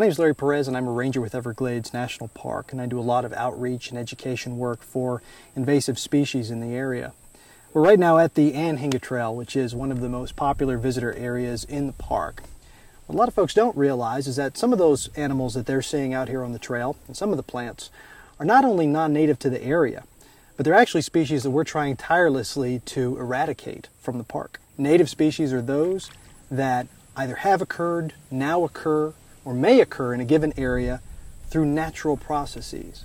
My name is Larry Perez and I'm a ranger with Everglades National Park and I do a lot of outreach and education work for invasive species in the area. We're right now at the Anhinga Trail, which is one of the most popular visitor areas in the park. What a lot of folks don't realize is that some of those animals that they're seeing out here on the trail and some of the plants are not only non-native to the area, but they're actually species that we're trying tirelessly to eradicate from the park. Native species are those that either have occurred, now occur, or may occur in a given area through natural processes.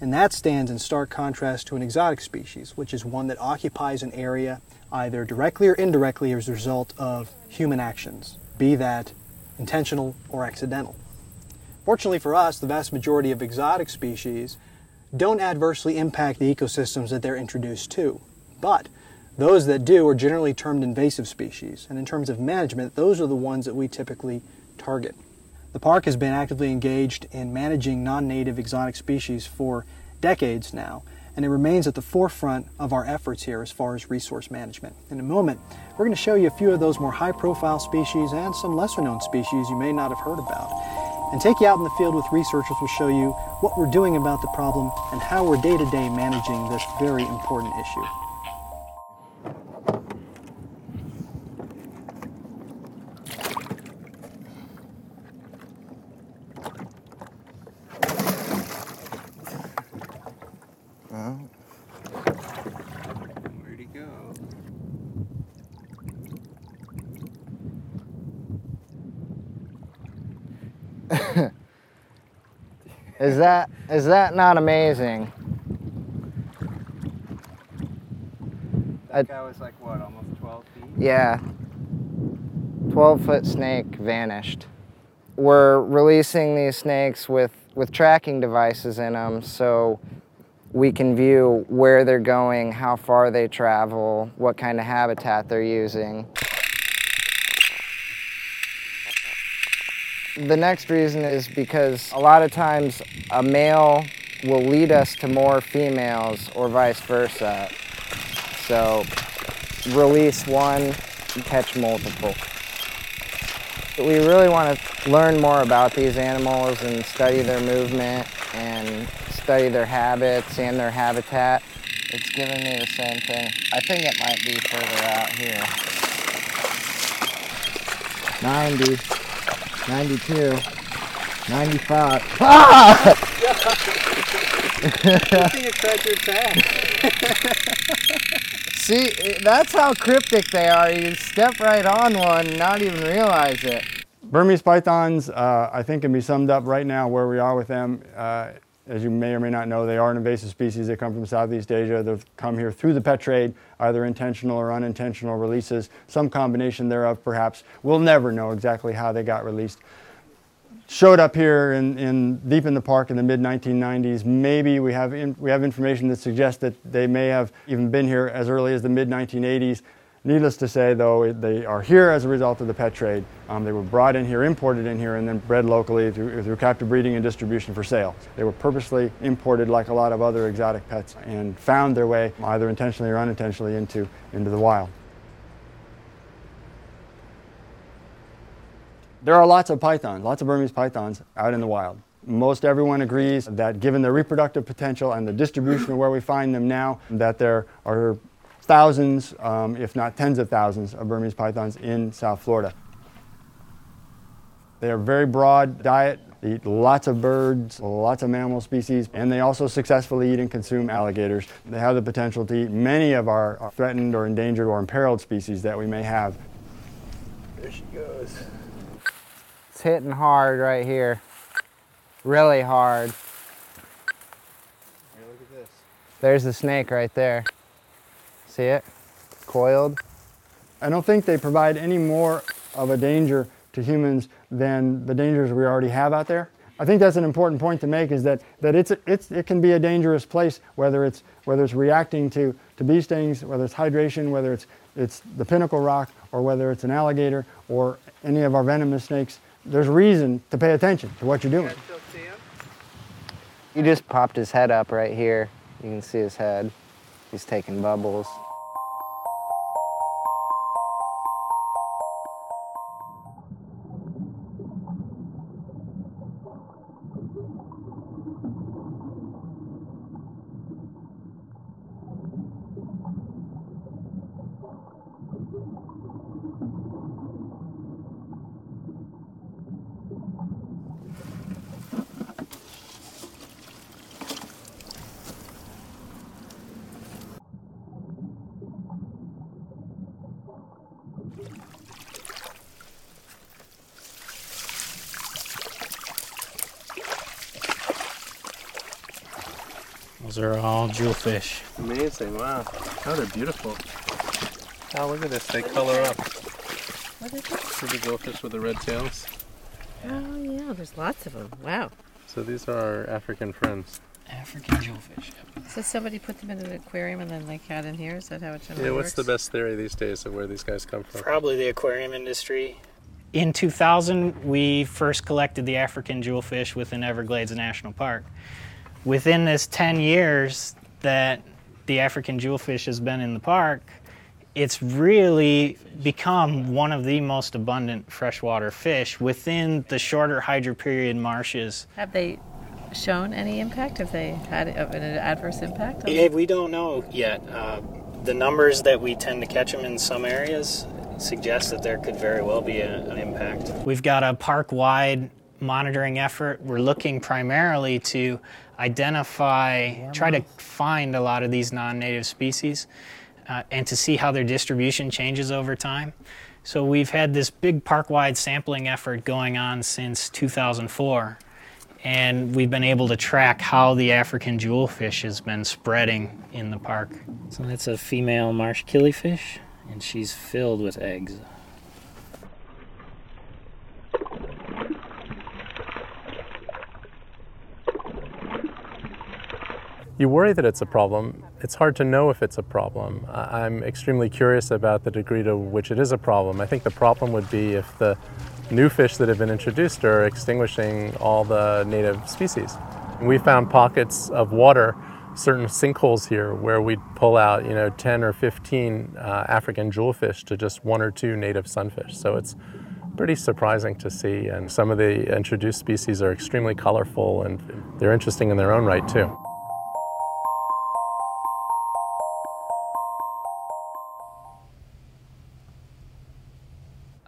And that stands in stark contrast to an exotic species, which is one that occupies an area either directly or indirectly as a result of human actions, be that intentional or accidental. Fortunately for us, the vast majority of exotic species don't adversely impact the ecosystems that they're introduced to. But those that do are generally termed invasive species, and in terms of management, those are the ones that we typically target. The park has been actively engaged in managing non-native exotic species for decades now, and it remains at the forefront of our efforts here as far as resource management. In a moment, we're going to show you a few of those more high-profile species and some lesser-known species you may not have heard about, and take you out in the field with researchers will show you what we're doing about the problem and how we're day-to-day managing this very important issue. Where'd he go? Is that is that not amazing? That guy was like what, almost 12 feet? Yeah. 12 foot snake vanished. We're releasing these snakes with, with tracking devices in them so we can view where they're going, how far they travel, what kind of habitat they're using. The next reason is because a lot of times a male will lead us to more females or vice versa. So release one, catch multiple. We really want to learn more about these animals and study their movement and study their habits and their habitat. It's giving me the same thing. I think it might be further out here. 90, 92, 95. Ah! See, that's how cryptic they are. You step right on one and not even realize it. Burmese pythons, uh, I think, can be summed up right now where we are with them. Uh, as you may or may not know, they are an invasive species. They come from Southeast Asia. They've come here through the pet trade, either intentional or unintentional releases, some combination thereof perhaps. We'll never know exactly how they got released. Showed up here in, in deep in the park in the mid 1990s. Maybe we have, in, we have information that suggests that they may have even been here as early as the mid 1980s. Needless to say, though, they are here as a result of the pet trade. Um, they were brought in here, imported in here, and then bred locally through, through captive breeding and distribution for sale. They were purposely imported like a lot of other exotic pets and found their way, either intentionally or unintentionally, into, into the wild. There are lots of pythons, lots of Burmese pythons out in the wild. Most everyone agrees that given their reproductive potential and the distribution of where we find them now, that there are thousands, um, if not tens of thousands, of Burmese pythons in South Florida. They are very broad diet, they eat lots of birds, lots of mammal species, and they also successfully eat and consume alligators. They have the potential to eat many of our threatened or endangered or imperiled species that we may have. There she goes. It's hitting hard right here. Really hard. Here, look at this. There's the snake right there. See it? Coiled. I don't think they provide any more of a danger to humans than the dangers we already have out there. I think that's an important point to make is that, that it's, it's, it can be a dangerous place, whether it's, whether it's reacting to, to bee stings, whether it's hydration, whether it's, it's the pinnacle rock, or whether it's an alligator, or any of our venomous snakes. There's reason to pay attention to what you're doing. Still see him? He just popped his head up right here. You can see his head. He's taking bubbles. Those are all jewelfish. Amazing, wow. Oh, they're beautiful. Oh, look at this, they color up. What is it? See the goldfish with the red tails? Oh yeah, there's lots of them. Wow. So these are our African friends. African jewelfish. So somebody put them in an aquarium and then they cat in here. Is that how it generally Yeah, what's works? the best theory these days of where these guys come from? Probably the aquarium industry. In 2000, we first collected the African jewelfish within Everglades National Park. Within this 10 years that the African jewelfish has been in the park, it's really become one of the most abundant freshwater fish within the shorter hydroperiod marshes. Have they shown any impact? Have they had an adverse impact? on- Yeah, we don't know yet. Uh, the numbers that we tend to catch them in some areas suggest that there could very well be a, an impact. We've got a park wide monitoring effort. We're looking primarily to identify, try to find a lot of these non native species uh, and to see how their distribution changes over time. So we've had this big park wide sampling effort going on since 2004 and we've been able to track how the African jewelfish has been spreading in the park. So that's a female marsh killifish, and she's filled with eggs. You worry that it's a problem. It's hard to know if it's a problem. I'm extremely curious about the degree to which it is a problem. I think the problem would be if the new fish that have been introduced are extinguishing all the native species. We found pockets of water, certain sinkholes here, where we'd pull out, you know, 10 or 15 uh, African jewelfish to just one or two native sunfish. So it's pretty surprising to see. And some of the introduced species are extremely colorful and they're interesting in their own right, too.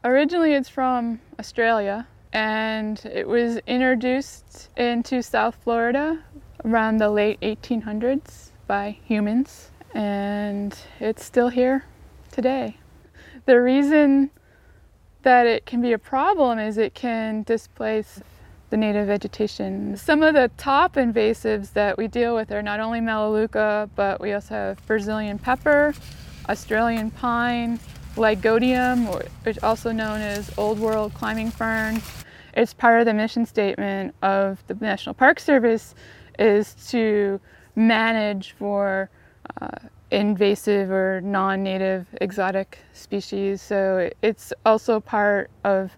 Originally, it's from Australia and it was introduced into South Florida around the late 1800s by humans, and it's still here today. The reason that it can be a problem is it can displace the native vegetation. Some of the top invasives that we deal with are not only Melaleuca, but we also have Brazilian pepper, Australian pine, Is also known as Old World climbing fern. It's part of the mission statement of the National Park Service is to manage for uh, invasive or non-native exotic species. So it's also part of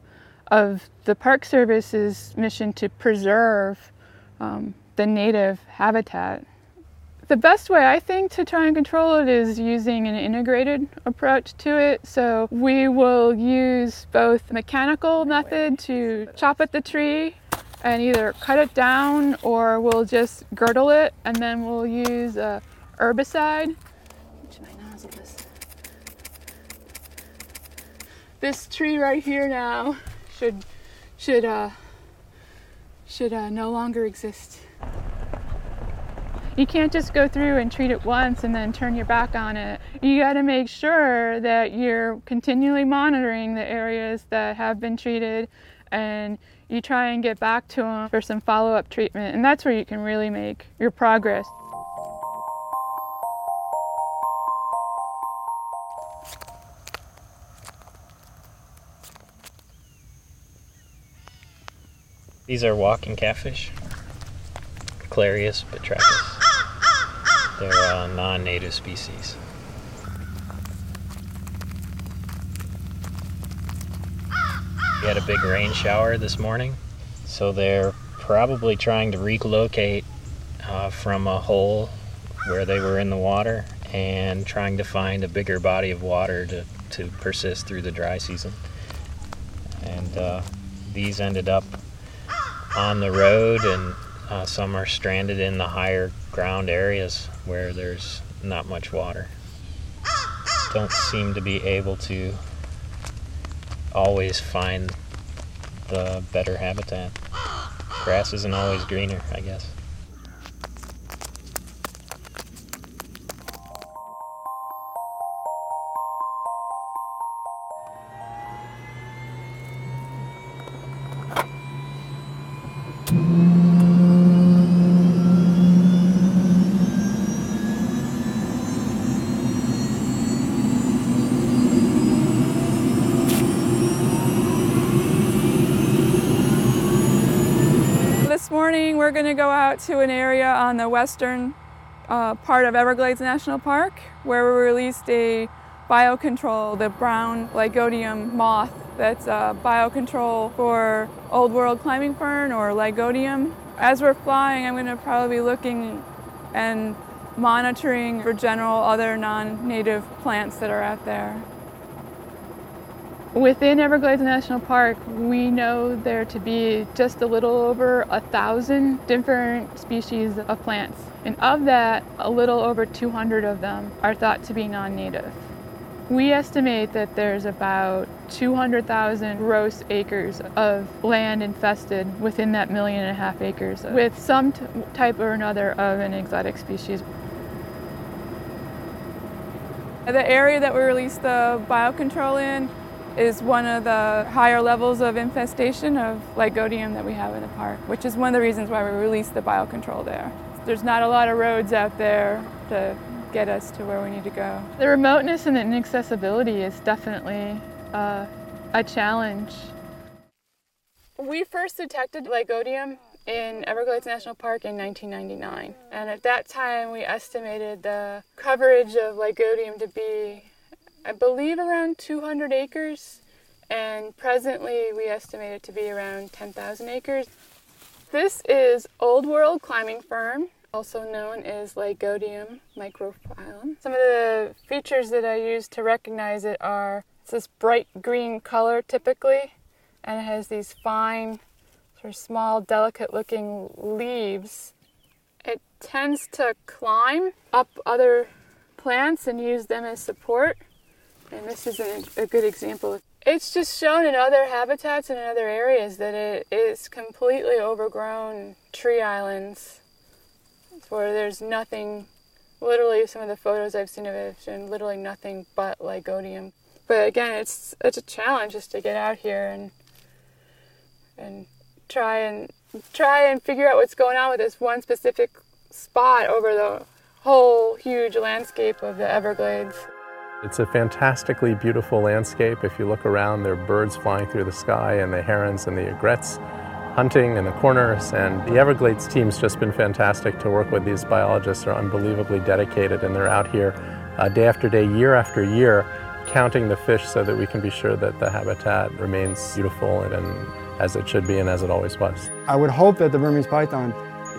of the Park Service's mission to preserve um, the native habitat. The best way I think to try and control it is using an integrated approach to it. So we will use both mechanical method to chop at the tree and either cut it down or we'll just girdle it and then we'll use a herbicide. This tree right here now should should uh should uh, no longer exist. You can't just go through and treat it once and then turn your back on it. You got to make sure that you're continually monitoring the areas that have been treated and you try and get back to them for some follow up treatment. And that's where you can really make your progress. These are walking catfish, Clarias batrachus. They're a non-native species. We had a big rain shower this morning, so they're probably trying to relocate uh, from a hole where they were in the water and trying to find a bigger body of water to, to persist through the dry season. And uh, these ended up on the road, and uh, some are stranded in the higher ground areas where there's not much water. Don't seem to be able to always find the better habitat. Grass isn't always greener, I guess. We're going to go out to an area on the western uh, part of Everglades National Park where we released a biocontrol, the brown lygodium moth that's a biocontrol for old world climbing fern or lygodium. As we're flying, I'm going to probably be looking and monitoring for general other non-native plants that are out there. Within Everglades National Park, we know there to be just a little over a thousand different species of plants. And of that, a little over 200 of them are thought to be non-native. We estimate that there's about 200,000 gross acres of land infested within that million and a half acres with some type or another of an exotic species. The area that we released the biocontrol in is one of the higher levels of infestation of lygodium that we have in the park, which is one of the reasons why we released the biocontrol there. There's not a lot of roads out there to get us to where we need to go. The remoteness and the inaccessibility is definitely uh, a challenge. We first detected lygodium in Everglades National Park in 1999, and at that time we estimated the coverage of lygodium to be I believe around 200 acres, and presently we estimate it to be around 10,000 acres. This is Old World Climbing Fern, also known as Lygodium microphyllum. Some of the features that I use to recognize it are it's this bright green color typically, and it has these fine, sort of small, delicate looking leaves. It tends to climb up other plants and use them as support and this is a, a good example. It's just shown in other habitats and in other areas that it is completely overgrown tree islands where there's nothing, literally some of the photos I've seen of it have shown literally nothing but lygodium. But again, it's it's a challenge just to get out here and and try and try and figure out what's going on with this one specific spot over the whole huge landscape of the Everglades. It's a fantastically beautiful landscape. If you look around, there are birds flying through the sky and the herons and the egrets hunting in the corners. And the Everglades team's just been fantastic to work with. These biologists are unbelievably dedicated and they're out here uh, day after day, year after year, counting the fish so that we can be sure that the habitat remains beautiful and, and as it should be and as it always was. I would hope that the Burmese python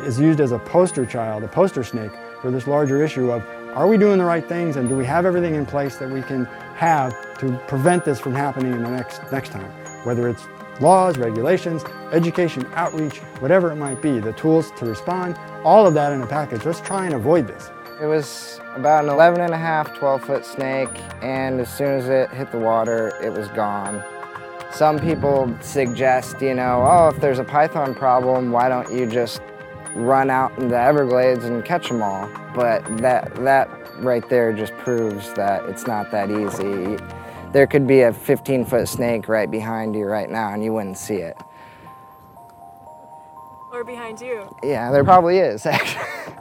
is used as a poster child, a poster snake for this larger issue of are we doing the right things and do we have everything in place that we can have to prevent this from happening in the next, next time? Whether it's laws, regulations, education, outreach, whatever it might be, the tools to respond, all of that in a package. Let's try and avoid this. It was about an 11 and a half, 12 foot snake, and as soon as it hit the water, it was gone. Some people suggest, you know, oh, if there's a python problem, why don't you just run out in the Everglades and catch them all. But that, that right there just proves that it's not that easy. There could be a 15 foot snake right behind you right now and you wouldn't see it. Or behind you. Yeah, there probably is actually.